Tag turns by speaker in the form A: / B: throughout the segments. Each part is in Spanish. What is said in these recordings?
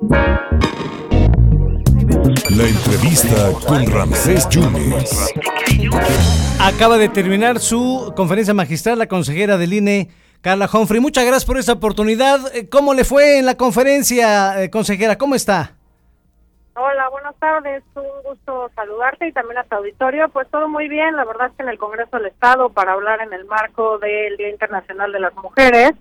A: La entrevista con Ramsés Yunes.
B: Acaba de terminar su conferencia magistral la consejera del INE, Carla Humphrey. Muchas gracias por esta oportunidad. Eh, ¿Cómo le fue en la conferencia, eh, consejera? ¿Cómo está?
C: Hola, buenas tardes. Un gusto saludarte y también a tu auditorio. Pues todo muy bien. La verdad es que en el Congreso del Estado, para hablar en el marco del Día Internacional de las Mujeres,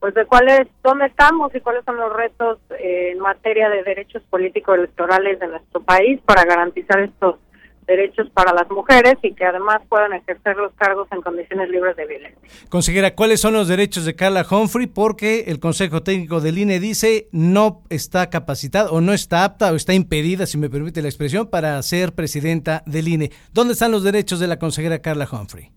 C: pues de cuáles, dónde estamos y cuáles son los retos eh, en materia de derechos políticos electorales de nuestro país para garantizar estos derechos para las mujeres y que además puedan ejercer los cargos en condiciones libres de violencia.
B: Consejera, ¿cuáles son los derechos de Carla Humphrey? Porque el Consejo Técnico del INE dice no está capacitada o no está apta o está impedida, si me permite la expresión, para ser presidenta del INE. ¿Dónde están los derechos de la consejera Carla Humphrey?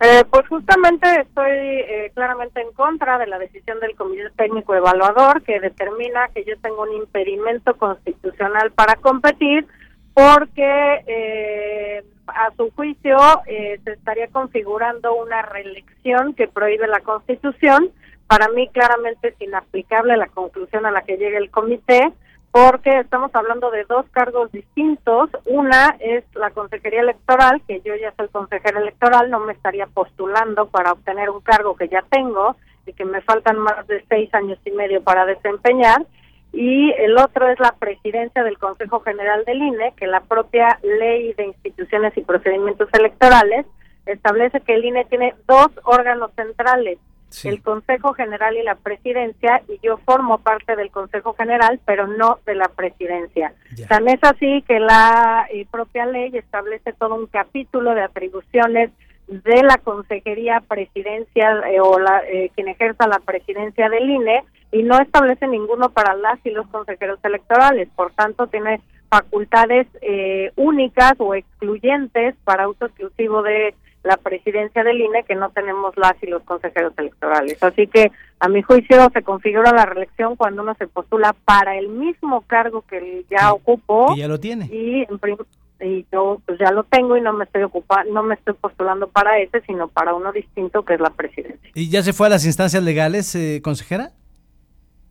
C: Eh, pues justamente estoy eh, claramente en contra de la decisión del Comité Técnico Evaluador que determina que yo tengo un impedimento constitucional para competir porque eh, a su juicio eh, se estaría configurando una reelección que prohíbe la Constitución. Para mí claramente es inaplicable la conclusión a la que llegue el comité porque estamos hablando de dos cargos distintos. Una es la Consejería Electoral, que yo ya soy consejera electoral, no me estaría postulando para obtener un cargo que ya tengo y que me faltan más de seis años y medio para desempeñar y el otro es la presidencia del Consejo General del INE, que la propia ley de instituciones y procedimientos electorales establece que el INE tiene dos órganos centrales, el Consejo General y la presidencia, y yo formo parte del Consejo General, pero no de la presidencia. Tan es así que la eh, propia ley establece todo un capítulo de atribuciones de la consejería presidencial eh, o la, eh, quien ejerza la presidencia del INE y no establece ninguno para las y los consejeros electorales. Por tanto, tiene facultades eh, únicas o excluyentes para uso exclusivo de la presidencia del INE que no tenemos las y los consejeros electorales. Así que, a mi juicio, se configura la reelección cuando uno se postula para el mismo cargo que ya ocupó.
B: Y ya lo tiene.
C: Y en y yo pues ya lo tengo y no me estoy ocupando, no me estoy postulando para ese, sino para uno distinto que es la presidencia.
B: ¿Y ya se fue a las instancias legales, eh, consejera?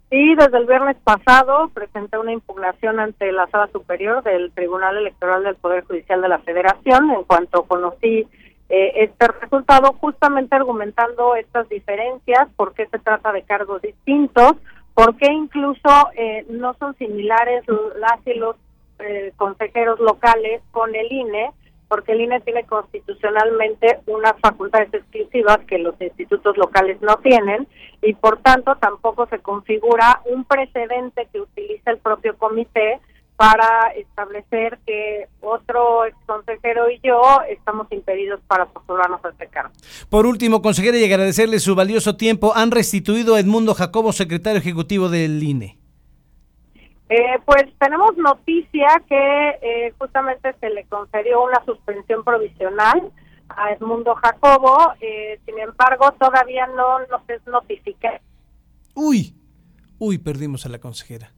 C: Sí, desde el viernes pasado presenté una impugnación ante la Sala Superior del Tribunal Electoral del Poder Judicial de la Federación en cuanto conocí eh, este resultado, justamente argumentando estas diferencias, por qué se trata de cargos distintos, por qué incluso eh, no son similares las y los eh, consejeros locales con el INE, porque el INE tiene constitucionalmente unas facultades exclusivas que los institutos locales no tienen y por tanto tampoco se configura un precedente que utiliza el propio comité para establecer que otro ex consejero y yo estamos impedidos para postularnos a este cargo.
B: Por último, consejera, y agradecerle su valioso tiempo, han restituido a Edmundo Jacobo, secretario ejecutivo del INE.
C: Eh, pues tenemos noticia que eh, justamente se le concedió una suspensión provisional a Edmundo Jacobo, eh, sin embargo todavía no nos es notificado.
B: Uy, uy, perdimos a la consejera,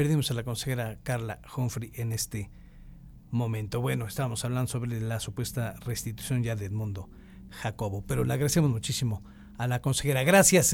B: perdimos a la consejera Carla Humphrey en este momento. Bueno, estábamos hablando sobre la supuesta restitución ya de Edmundo Jacobo, pero le agradecemos muchísimo a la consejera. Gracias.